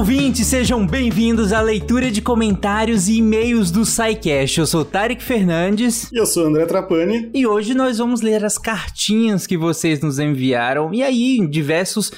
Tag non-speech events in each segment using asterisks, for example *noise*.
ouvintes, sejam bem-vindos à leitura de comentários e e-mails do SciCast. Eu sou Tarek Fernandes. E eu sou André Trapani. E hoje nós vamos ler as cartinhas que vocês nos enviaram. E aí, em diversos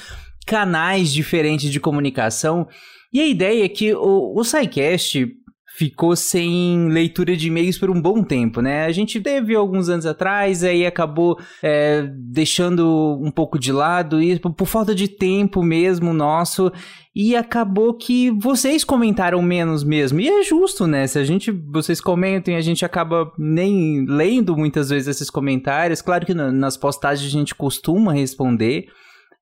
canais diferentes de comunicação. E a ideia é que o, o SciCast ficou sem leitura de e-mails por um bom tempo, né? A gente teve alguns anos atrás, aí acabou é, deixando um pouco de lado, e por falta de tempo mesmo nosso, e acabou que vocês comentaram menos mesmo. E é justo, né? Se a gente, vocês comentem, a gente acaba nem lendo muitas vezes esses comentários. Claro que nas postagens a gente costuma responder,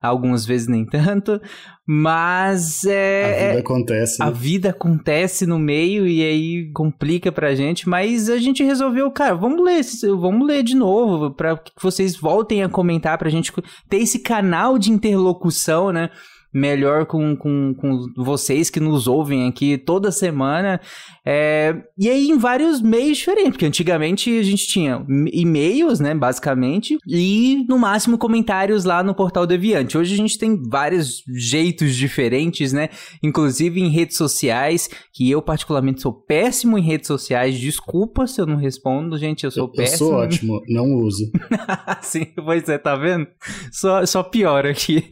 algumas vezes nem tanto, mas é. A vida é, acontece. A né? vida acontece no meio e aí complica pra gente, mas a gente resolveu, cara, vamos ler, vamos ler de novo, para que vocês voltem a comentar, pra gente ter esse canal de interlocução, né? Melhor com, com, com vocês que nos ouvem aqui toda semana. É, e aí em vários meios diferentes, porque antigamente a gente tinha e-mails, né, basicamente, e no máximo comentários lá no Portal Deviante. Hoje a gente tem vários jeitos diferentes, né, inclusive em redes sociais, que eu particularmente sou péssimo em redes sociais. Desculpa se eu não respondo, gente, eu sou eu, péssimo. Eu sou ótimo, não uso. *laughs* Sim, pois é, tá vendo? Só, só pior aqui.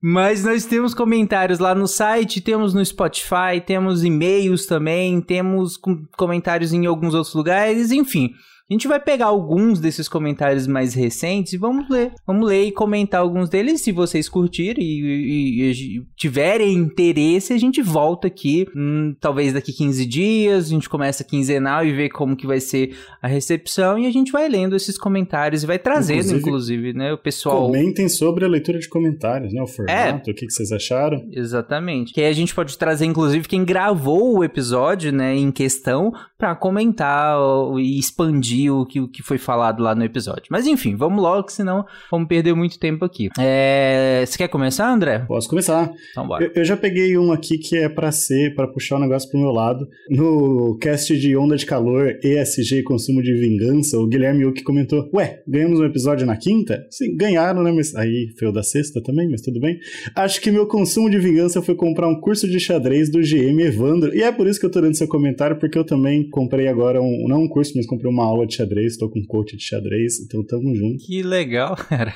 Mas nós temos comentários lá no site, temos no Spotify, temos e-mails também, temos comentários em alguns outros lugares, enfim. A gente vai pegar alguns desses comentários mais recentes e vamos ler. Vamos ler e comentar alguns deles. Se vocês curtirem e, e, e tiverem interesse, a gente volta aqui, hum, talvez daqui 15 dias. A gente começa quinzenal e vê como que vai ser a recepção. E a gente vai lendo esses comentários e vai trazendo, inclusive, inclusive né? O pessoal. Comentem sobre a leitura de comentários, né? O formato, é, o que, que vocês acharam. Exatamente. Que aí a gente pode trazer, inclusive, quem gravou o episódio, né, em questão, para comentar e expandir o que, o que foi falado lá no episódio. Mas enfim, vamos logo, senão vamos perder muito tempo aqui. É... Você quer começar, André? Posso começar. Então bora. Eu, eu já peguei um aqui que é para ser, para puxar o um negócio pro meu lado. No cast de Onda de Calor, ESG Consumo de Vingança, o Guilherme Uki comentou: Ué, ganhamos um episódio na quinta? Sim, ganharam, né? Mas aí foi o da sexta também, mas tudo bem. Acho que meu consumo de vingança foi comprar um curso de xadrez do GM Evandro. E é por isso que eu tô dando seu comentário, porque eu também comprei agora um, não um curso, mas comprei uma aula de xadrez, tô com coach de xadrez, então tamo junto. Que legal, *laughs* cara.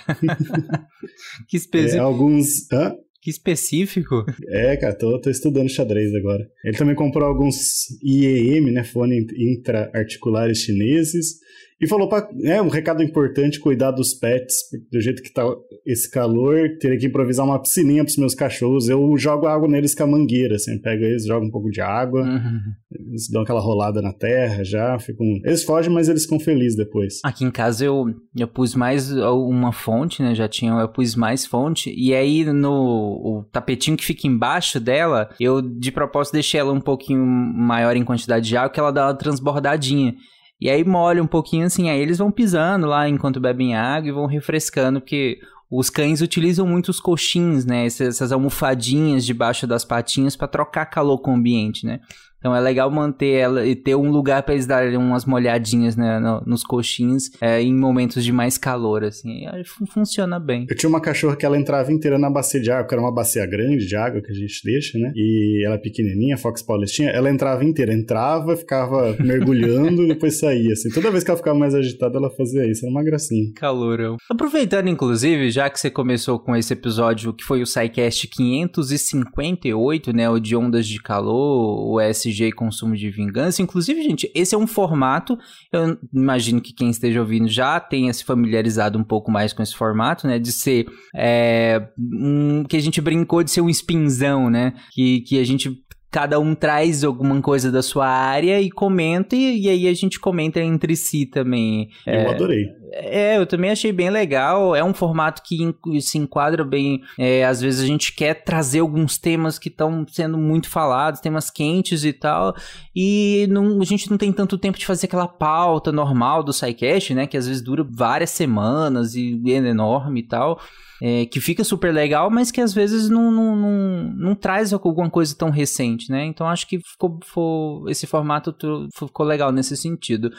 que específico. É, alguns. Hã? Que específico. É, cara, tô, tô, estudando xadrez agora. Ele também comprou alguns IEM, né, fone intra-articulares chineses, e falou para é um recado importante cuidar dos pets, do jeito que tá esse calor, teria que improvisar uma piscininha pros meus cachorros. Eu jogo água neles com a mangueira, assim, pego eles, jogo um pouco de água, uhum. eles dão aquela rolada na terra já, ficam, eles fogem, mas eles ficam felizes depois. Aqui em casa eu eu pus mais uma fonte, né? Já tinha, eu pus mais fonte e aí no o tapetinho que fica embaixo dela, eu de propósito deixei ela um pouquinho maior em quantidade de água, que ela dá uma transbordadinha. E aí molha um pouquinho assim, aí eles vão pisando lá enquanto bebem água e vão refrescando, porque os cães utilizam muito os coxins, né? Essas almofadinhas debaixo das patinhas para trocar calor com o ambiente, né? Então é legal manter ela e ter um lugar para eles darem umas molhadinhas né, nos coxins é, em momentos de mais calor, assim. Funciona bem. Eu tinha uma cachorra que ela entrava inteira na bacia de água, que era uma bacia grande de água que a gente deixa, né? E ela é pequenininha, Fox Paulistinha, ela entrava inteira, entrava, ficava mergulhando *laughs* e depois saía, assim. Toda vez que ela ficava mais agitada, ela fazia isso, era uma gracinha. Calorão. Aproveitando, inclusive, já que você começou com esse episódio que foi o SciCast 558, né? O de ondas de calor, o S SG e consumo de vingança. Inclusive, gente, esse é um formato. Eu imagino que quem esteja ouvindo já tenha se familiarizado um pouco mais com esse formato, né? De ser é, um, que a gente brincou de ser um spinzão, né? Que, que a gente cada um traz alguma coisa da sua área e comenta, e, e aí a gente comenta entre si também. Eu é, adorei. É, eu também achei bem legal. É um formato que se enquadra bem. É, às vezes a gente quer trazer alguns temas que estão sendo muito falados, temas quentes e tal, e não, a gente não tem tanto tempo de fazer aquela pauta normal do SciCast, né? Que às vezes dura várias semanas e é enorme e tal é, que fica super legal, mas que às vezes não, não, não, não, traz alguma coisa tão recente, né? Então acho que ficou, ficou esse formato ficou legal nesse sentido.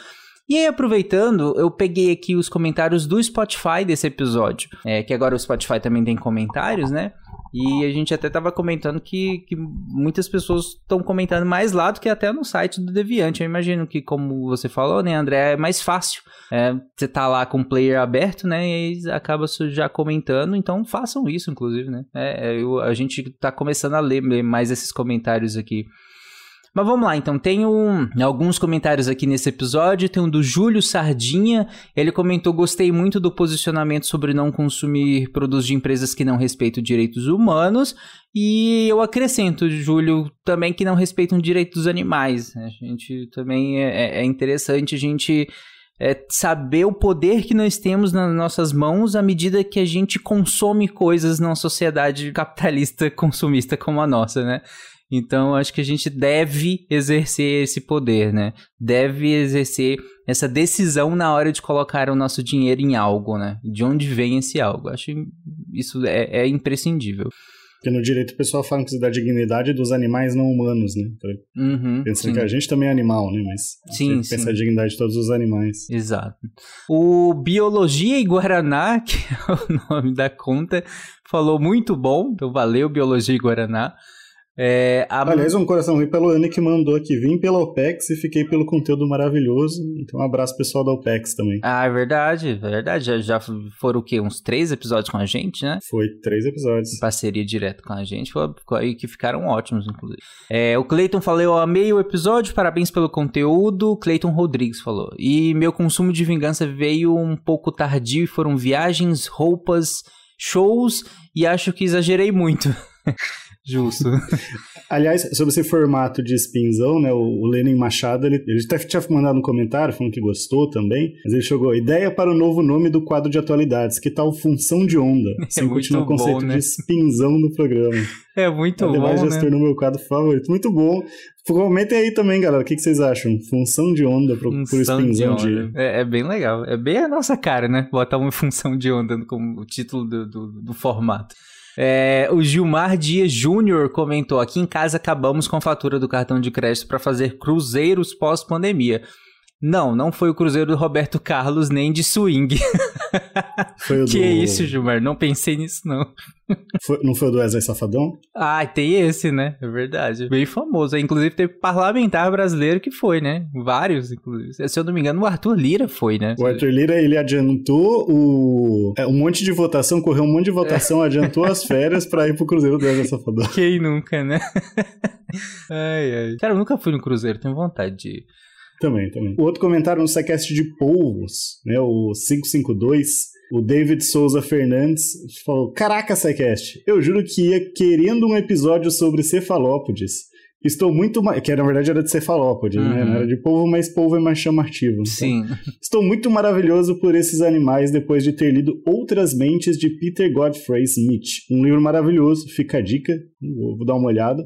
E aí, aproveitando, eu peguei aqui os comentários do Spotify desse episódio, é, que agora o Spotify também tem comentários, né? E a gente até tava comentando que, que muitas pessoas estão comentando mais lá do que até no site do Deviante. Eu imagino que, como você falou, né, André, é mais fácil. É, você tá lá com o player aberto, né, e acaba já comentando, então façam isso, inclusive, né. É, é eu, a gente tá começando a ler mais esses comentários aqui. Mas vamos lá, então. Tem um, alguns comentários aqui nesse episódio. Tem um do Júlio Sardinha. Ele comentou: Gostei muito do posicionamento sobre não consumir produtos de empresas que não respeitam direitos humanos. E eu acrescento, Júlio, também que não respeitam direitos dos animais. A gente também é, é, é interessante a gente. É saber o poder que nós temos nas nossas mãos à medida que a gente consome coisas numa sociedade capitalista consumista como a nossa, né? Então, acho que a gente deve exercer esse poder, né? Deve exercer essa decisão na hora de colocar o nosso dinheiro em algo, né? De onde vem esse algo. Acho que isso é, é imprescindível. Porque no direito o pessoal fala que dá dignidade dos animais não humanos, né? Uhum, Pensando que a gente também é animal, né? Mas sim, tem que a dignidade de todos os animais. Exato. O Biologia e Guaraná, *laughs* que é o nome da conta, falou muito bom. Então valeu, Biologia e Guaraná. É, a... Aliás, um coração ruim pelo Anne que mandou aqui. Vim pela OPEX e fiquei pelo conteúdo maravilhoso. Então, um abraço pessoal da OPEX também. Ah, é verdade, é verdade. Já, já foram o quê? Uns três episódios com a gente, né? Foi três episódios. Em parceria direto com a gente. Foi, que ficaram ótimos, inclusive. É, o Cleiton falou: amei o episódio, parabéns pelo conteúdo. Cleiton Rodrigues falou. E meu consumo de vingança veio um pouco tardio e foram viagens, roupas, shows e acho que exagerei muito. *laughs* *laughs* Justo. Aliás, sobre esse formato de spinzão, né? O, Lenin Machado, ele, ele até tinha mandado um comentário falando que gostou também, mas ele jogou ideia para o novo nome do quadro de atualidades, que tal função de onda? *laughs* É Sem continuar o conceito bom, né? de spinzão no programa. *laughs* É muito Ademais, bom, já se tornou meu quadro favorito. Muito bom. Comentem aí também, galera, o que, que vocês acham? Função de onda pro, função pro spinzão de, onda. De... É, é, bem legal. É bem a nossa cara, né? Botar uma função de onda como o título do, do, do formato. É, o Gilmar Dias Júnior comentou: aqui em casa acabamos com a fatura do cartão de crédito para fazer cruzeiros pós-pandemia. Não, não foi o cruzeiro do Roberto Carlos nem de swing. *laughs* Foi o que do... isso, Gilmar? Não pensei nisso, não. Foi, não foi o do Wesley Safadão? Ah, tem esse, né? É verdade. Bem famoso. Inclusive, teve parlamentar brasileiro que foi, né? Vários, inclusive. Se eu não me engano, o Arthur Lira foi, né? O Arthur Lira, ele adiantou o... É, um monte de votação, correu um monte de votação, é. adiantou as férias pra ir pro Cruzeiro do Wesley Safadão. *laughs* Quem nunca, né? *laughs* ai, ai. Cara, eu nunca fui no Cruzeiro, tenho vontade de ir. Também, também. O outro comentário no sequest de polvos, né? O 552, o David Souza Fernandes falou: Caraca, Sequest, eu juro que ia querendo um episódio sobre cefalópodes. Estou muito mais. Que na verdade era de cefalópode, uhum. né? Não era de polvo, mas polvo é mais chamativo. Então, Sim. Estou muito maravilhoso por esses animais depois de ter lido Outras Mentes de Peter Godfrey Smith. Um livro maravilhoso, fica a dica, vou, dar uma olhada.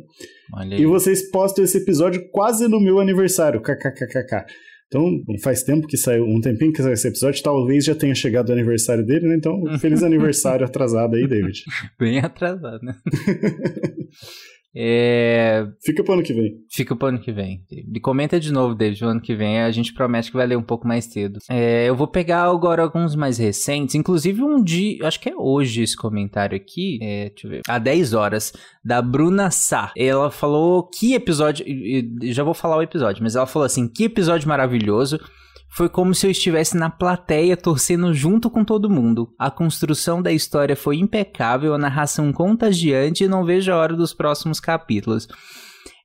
E vocês postam esse episódio quase no meu aniversário, kkkk. Então, faz tempo que saiu, um tempinho que saiu esse episódio, talvez já tenha chegado o aniversário dele, né? Então, feliz *laughs* aniversário atrasado aí, David. Bem atrasado, né? *laughs* É... Fica pro ano que vem. Fica pro ano que vem. E comenta de novo, David, o ano que vem. A gente promete que vai ler um pouco mais cedo. É, eu vou pegar agora alguns mais recentes. Inclusive um dia, acho que é hoje esse comentário aqui. É, deixa eu ver. Há 10 horas, da Bruna Sá. Ela falou que episódio. Já vou falar o episódio, mas ela falou assim: que episódio maravilhoso. Foi como se eu estivesse na plateia torcendo junto com todo mundo. A construção da história foi impecável, a narração contagiante e não vejo a hora dos próximos capítulos.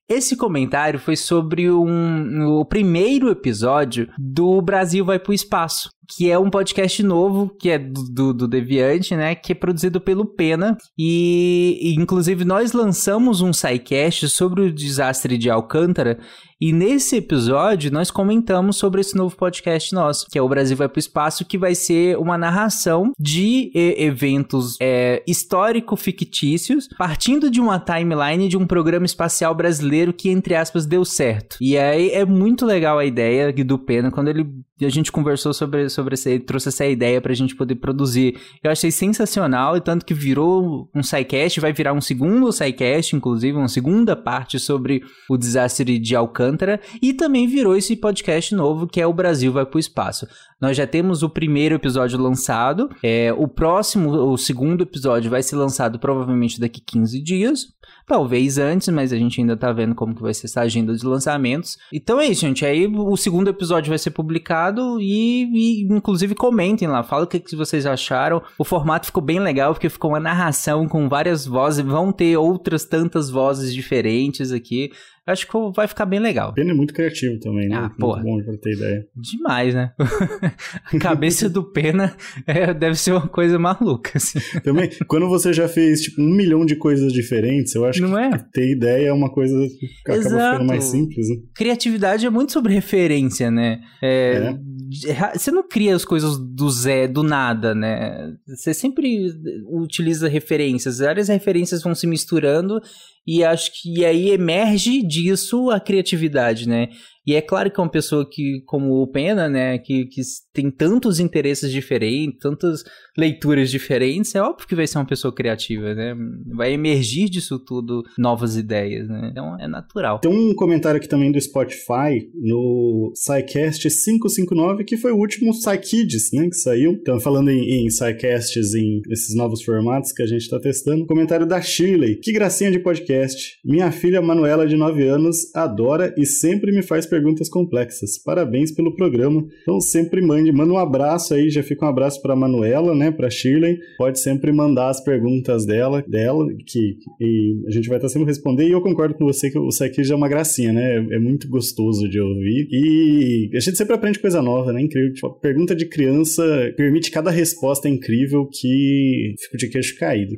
Esse comentário foi sobre um, o primeiro episódio do Brasil Vai pro Espaço, que é um podcast novo, que é do, do, do Deviante, né? Que é produzido pelo Pena. E, e, inclusive, nós lançamos um sidecast sobre o desastre de Alcântara. E nesse episódio, nós comentamos sobre esse novo podcast nosso, que é o Brasil Vai pro Espaço, que vai ser uma narração de eventos é, histórico-fictícios, partindo de uma timeline de um programa espacial brasileiro que, entre aspas, deu certo. E aí é muito legal a ideia do Pena, quando ele a gente conversou sobre, sobre essa, trouxe essa ideia pra gente poder produzir. Eu achei sensacional, e tanto que virou um SciCast, vai virar um segundo SciCast, inclusive, uma segunda parte sobre o desastre de Alcântara, e também virou esse podcast novo que é O Brasil Vai pro Espaço. Nós já temos o primeiro episódio lançado, é, o próximo, o segundo episódio vai ser lançado provavelmente daqui 15 dias. Talvez antes, mas a gente ainda tá vendo como que vai ser essa agenda de lançamentos. Então é isso, gente. Aí o segundo episódio vai ser publicado e, e inclusive comentem lá, fala o que, que vocês acharam. O formato ficou bem legal porque ficou uma narração com várias vozes, vão ter outras tantas vozes diferentes aqui. Acho que vai ficar bem legal. O Pena é muito criativo também, né? Ah, muito porra. bom pra ter ideia. Demais, né? *laughs* a cabeça do Pena é, deve ser uma coisa maluca, assim. Também, quando você já fez, tipo, um milhão de coisas diferentes, eu acho Não que é? ter ideia é uma coisa que acaba Exato. ficando mais simples, né? Criatividade é muito sobre referência, né? É, é. Você não cria as coisas do zé, do nada, né? Você sempre utiliza referências. Várias referências vão se misturando e acho que aí emerge disso a criatividade, né? E é claro que é uma pessoa que, como o Pena, né, que, que tem tantos interesses diferentes, tantas leituras diferentes, é óbvio que vai ser uma pessoa criativa, né? Vai emergir disso tudo novas ideias, né? Então é natural. Tem um comentário aqui também do Spotify, no SciCast 559, que foi o último SciKids, né, que saiu. Então, falando em, em SciCasts, em esses novos formatos que a gente está testando. Comentário da Shirley. Que gracinha de podcast. Minha filha Manuela, de 9 anos, adora e sempre me faz perguntas complexas. Parabéns pelo programa. Então, sempre mande, manda um abraço aí, já fica um abraço para Manuela, né? para Shirley, pode sempre mandar as perguntas dela, dela que e a gente vai estar sempre responder. E eu concordo com você que o já é uma gracinha, né? É, é muito gostoso de ouvir. E a gente sempre aprende coisa nova, né? Incrível. Tipo, a pergunta de criança permite cada resposta incrível que fico de queixo caído.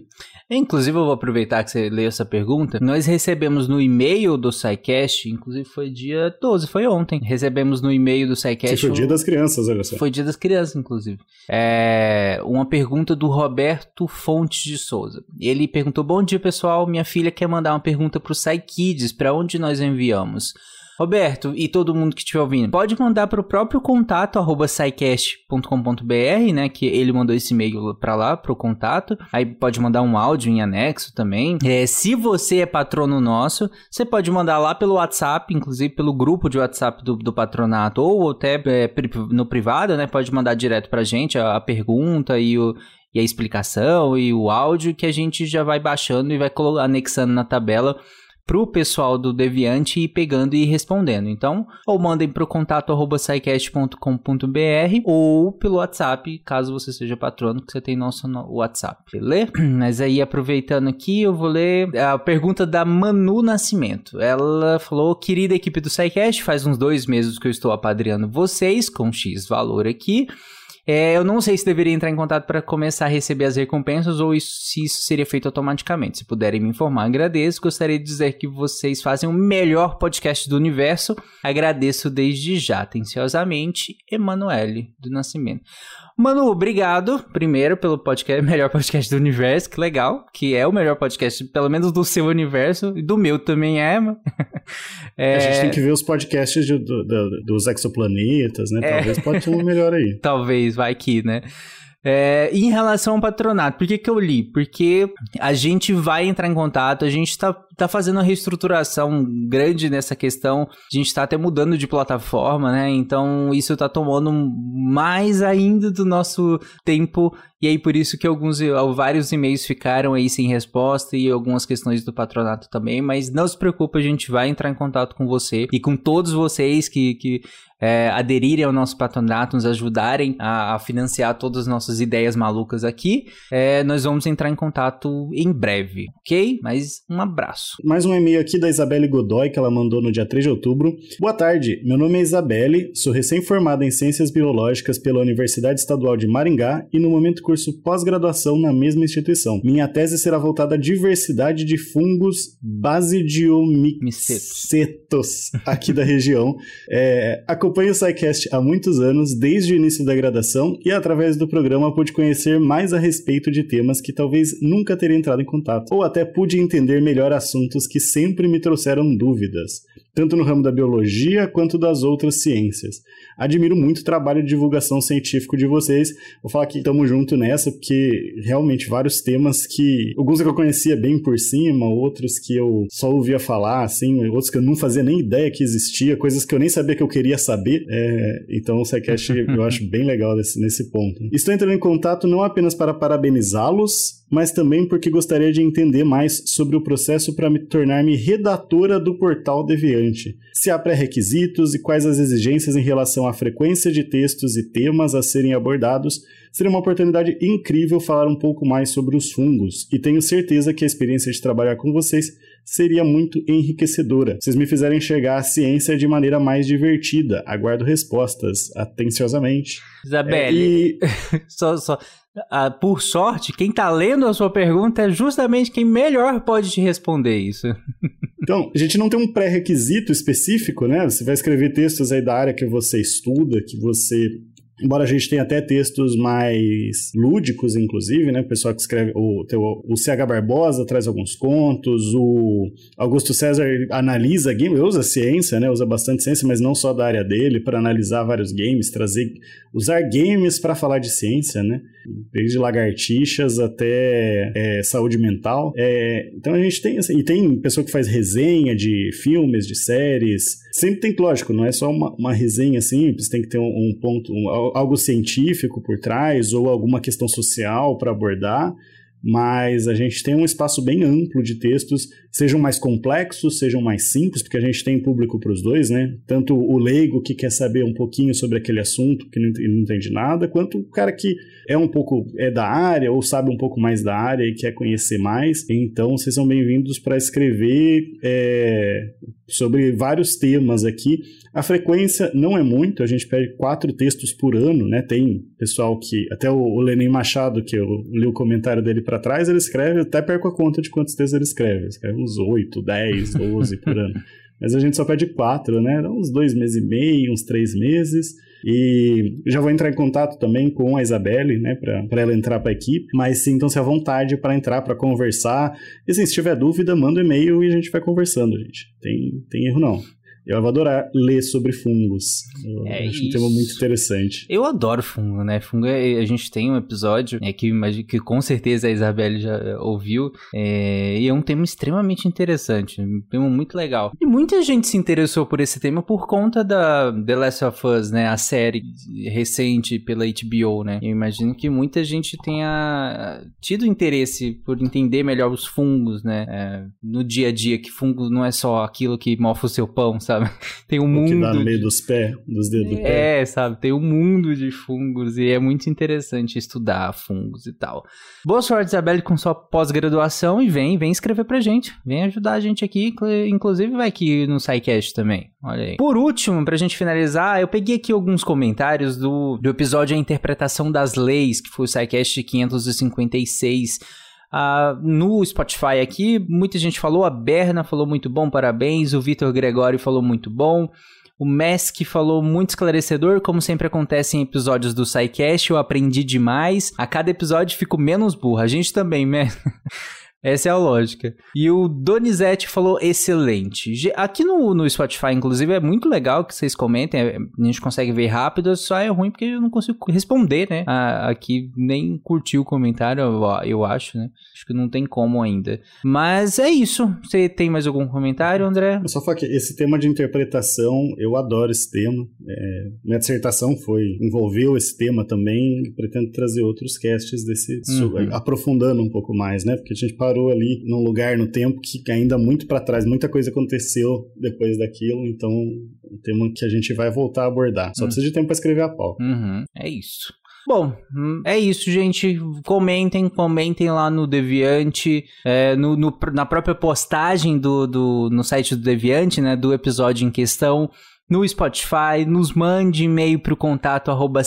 Inclusive, eu vou aproveitar que você leu essa pergunta. Nós recebemos no e-mail do SciCast, inclusive foi dia 12, foi ontem. Recebemos no e-mail do SciCast. Foi o dia das crianças, olha só. Foi dia das crianças, inclusive. É uma pergunta do Roberto Fontes de Souza. Ele perguntou: Bom dia, pessoal. Minha filha quer mandar uma pergunta pro SciKids, para onde nós enviamos? Roberto e todo mundo que estiver ouvindo, pode mandar para o próprio contato arroba né? Que ele mandou esse e-mail para lá, para o contato. Aí pode mandar um áudio em anexo também. É, se você é patrono nosso, você pode mandar lá pelo WhatsApp, inclusive pelo grupo de WhatsApp do, do patronato, ou até é, no privado, né? Pode mandar direto para gente a, a pergunta e o, e a explicação e o áudio que a gente já vai baixando e vai anexando na tabela pro pessoal do Deviante ir pegando e respondendo. Então, ou mandem pro contato arroba ou pelo WhatsApp, caso você seja patrono, que você tem nosso WhatsApp, beleza? *clears throat* Mas aí, aproveitando aqui, eu vou ler a pergunta da Manu Nascimento. Ela falou, querida equipe do SciCast, faz uns dois meses que eu estou apadreando vocês, com X valor aqui, é, eu não sei se deveria entrar em contato para começar a receber as recompensas ou isso, se isso seria feito automaticamente. Se puderem me informar, agradeço. Gostaria de dizer que vocês fazem o melhor podcast do universo. Agradeço desde já, atenciosamente, Emanuele do Nascimento. Manu, obrigado, primeiro, pelo podcast, *laughs* melhor podcast do universo, que legal, que é o melhor podcast, pelo menos do seu universo, e do meu também é, é... *laughs* A gente tem que ver os podcasts de, do, do, dos exoplanetas, né? É... Talvez pode ter um melhor aí. *laughs* Talvez, vai que, né? É, em relação ao patronato, por que, que eu li? Porque a gente vai entrar em contato, a gente está tá fazendo uma reestruturação grande nessa questão, a gente está até mudando de plataforma, né? Então isso está tomando mais ainda do nosso tempo e aí por isso que alguns vários e-mails ficaram aí sem resposta e algumas questões do patronato também, mas não se preocupe, a gente vai entrar em contato com você e com todos vocês que, que é, aderirem ao nosso patronato, nos ajudarem a, a, financiar todas as nossas ideias malucas aqui, é, nós vamos entrar em contato em breve, ok? Mas um abraço. Mais um e-mail aqui da Isabelle Godoy, que ela mandou no dia 3 de outubro. Boa tarde, meu nome é Isabelle, sou recém-formada em Ciências Biológicas pela Universidade Estadual de Maringá e no momento curso pós-graduação na mesma instituição. Minha tese será voltada à diversidade de fungos basidiomicetos aqui da região. É, Acompanho o SciCast há muitos anos, desde o início da graduação, e através do programa pude conhecer mais a respeito de temas que talvez nunca teria entrado em contato, ou até pude entender melhor assuntos que sempre me trouxeram dúvidas, tanto no ramo da biologia quanto das outras ciências. Admiro muito o trabalho de divulgação científico de vocês. Vou falar que estamos junto nessa, porque realmente vários temas que. Alguns que eu conhecia bem por cima, outros que eu só ouvia falar, assim, outros que eu não fazia nem ideia que existia, coisas que eu nem sabia que eu queria saber. É, então o SciCast eu acho bem legal nesse, nesse ponto. Estou entrando em contato não apenas para parabenizá-los, mas também porque gostaria de entender mais sobre o processo para me tornar-me redatora do portal Deviante. Se há pré-requisitos e quais as exigências em relação à frequência de textos e temas a serem abordados, seria uma oportunidade incrível falar um pouco mais sobre os fungos, e tenho certeza que a experiência de trabalhar com vocês seria muito enriquecedora. Vocês me fizerem enxergar a ciência de maneira mais divertida. Aguardo respostas atenciosamente. Isabelle, é, e... *laughs* só, só, ah, por sorte, quem está lendo a sua pergunta é justamente quem melhor pode te responder isso. *laughs* Então, a gente não tem um pré-requisito específico, né? Você vai escrever textos aí da área que você estuda, que você Embora a gente tenha até textos mais lúdicos, inclusive, né? O pessoal que escreve. O, o CH Barbosa traz alguns contos, o Augusto César analisa games, usa ciência, né? Usa bastante ciência, mas não só da área dele, para analisar vários games, trazer. Usar games para falar de ciência, né? Desde lagartixas até é, saúde mental. É, então a gente tem. Assim, e tem pessoa que faz resenha de filmes, de séries. Sempre tem, lógico, não é só uma, uma resenha simples, tem que ter um, um ponto. Um, algo científico por trás ou alguma questão social para abordar, mas a gente tem um espaço bem amplo de textos, sejam mais complexos, sejam mais simples, porque a gente tem público para os dois, né? Tanto o leigo que quer saber um pouquinho sobre aquele assunto, que não, entende nada, quanto o cara que é um pouco é da área ou sabe um pouco mais da área e quer conhecer mais. Então, vocês são bem-vindos para escrever é, sobre vários temas aqui. A frequência não é muito, a gente pede quatro textos por ano, né? Tem pessoal que, até o Lenin Machado, que eu li o comentário dele para trás, ele escreve, até perco a conta de quantos textos ele escreve. Ele escreve uns oito, dez, doze por ano. *laughs* Mas a gente só pede quatro, né? Uns dois meses e meio, uns três meses. E já vou entrar em contato também com a Isabelle, né, para ela entrar para a equipe. Mas sintam-se à vontade para entrar, para conversar. E assim, se tiver dúvida, manda um e-mail e a gente vai conversando, gente. Tem, tem erro não. Eu vou adorar ler sobre fungos. Eu é acho isso. um tema muito interessante. Eu adoro fungo, né? Fungo, é, a gente tem um episódio é, que, que com certeza a Isabelle já é, ouviu, é, e é um tema extremamente interessante, um tema muito legal. E muita gente se interessou por esse tema por conta da The Last of Us, né? A série recente pela HBO, né? Eu imagino que muita gente tenha tido interesse por entender melhor os fungos, né? É, no dia a dia, que fungo não é só aquilo que mofa o seu pão, sabe? Sabe? *laughs* Tem um o mundo. Que dá no meio dos pés, dos dedos do pé. É, sabe? Tem um mundo de fungos e é muito interessante estudar fungos e tal. Boa sorte, Isabelle, com sua pós-graduação e vem, vem escrever pra gente. Vem ajudar a gente aqui, inclusive vai aqui no SciCast também. Olha aí. Por último, pra gente finalizar, eu peguei aqui alguns comentários do, do episódio A Interpretação das Leis, que foi o SciCast 556. Uh, no Spotify aqui, muita gente falou, a Berna falou muito bom, parabéns, o Vitor Gregório falou muito bom, o Mesk falou muito esclarecedor, como sempre acontece em episódios do SciCast, eu aprendi demais, a cada episódio fico menos burra, a gente também, né? *laughs* Essa é a lógica. E o Donizete falou excelente. Aqui no, no Spotify, inclusive, é muito legal que vocês comentem. É, a gente consegue ver rápido, só é ruim porque eu não consigo responder, né? aqui nem curti o comentário, eu acho, né? Acho que não tem como ainda. Mas é isso. Você tem mais algum comentário, André? Eu só falo que esse tema de interpretação, eu adoro esse tema. É, minha dissertação foi, envolveu esse tema também. Pretendo trazer outros casts desse, uhum. aprofundando um pouco mais, né? Porque a gente parou parou ali num lugar no tempo que ainda muito para trás, muita coisa aconteceu depois daquilo, então um tema que a gente vai voltar a abordar. Só uhum. precisa de tempo para escrever a pau. Uhum. É isso. Bom, hum, é isso, gente. Comentem, comentem lá no Deviante, é, no, no, na própria postagem do, do, no site do Deviante, né, do episódio em questão. No Spotify, nos mande e-mail para o contato arroba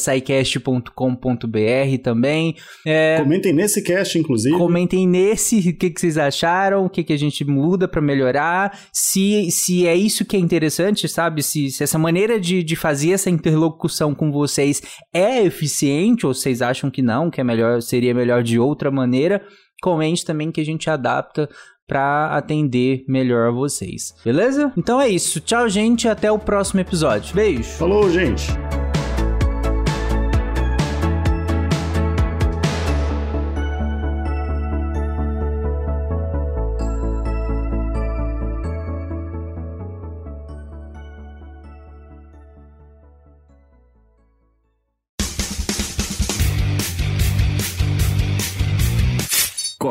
também. É, comentem nesse cast, inclusive. Comentem nesse o que, que vocês acharam, o que, que a gente muda para melhorar, se, se é isso que é interessante, sabe? Se, se essa maneira de, de fazer essa interlocução com vocês é eficiente, ou vocês acham que não, que é melhor, seria melhor de outra maneira, comente também que a gente adapta para atender melhor vocês. Beleza? Então é isso. Tchau, gente. Até o próximo episódio. Beijo. Falou, gente.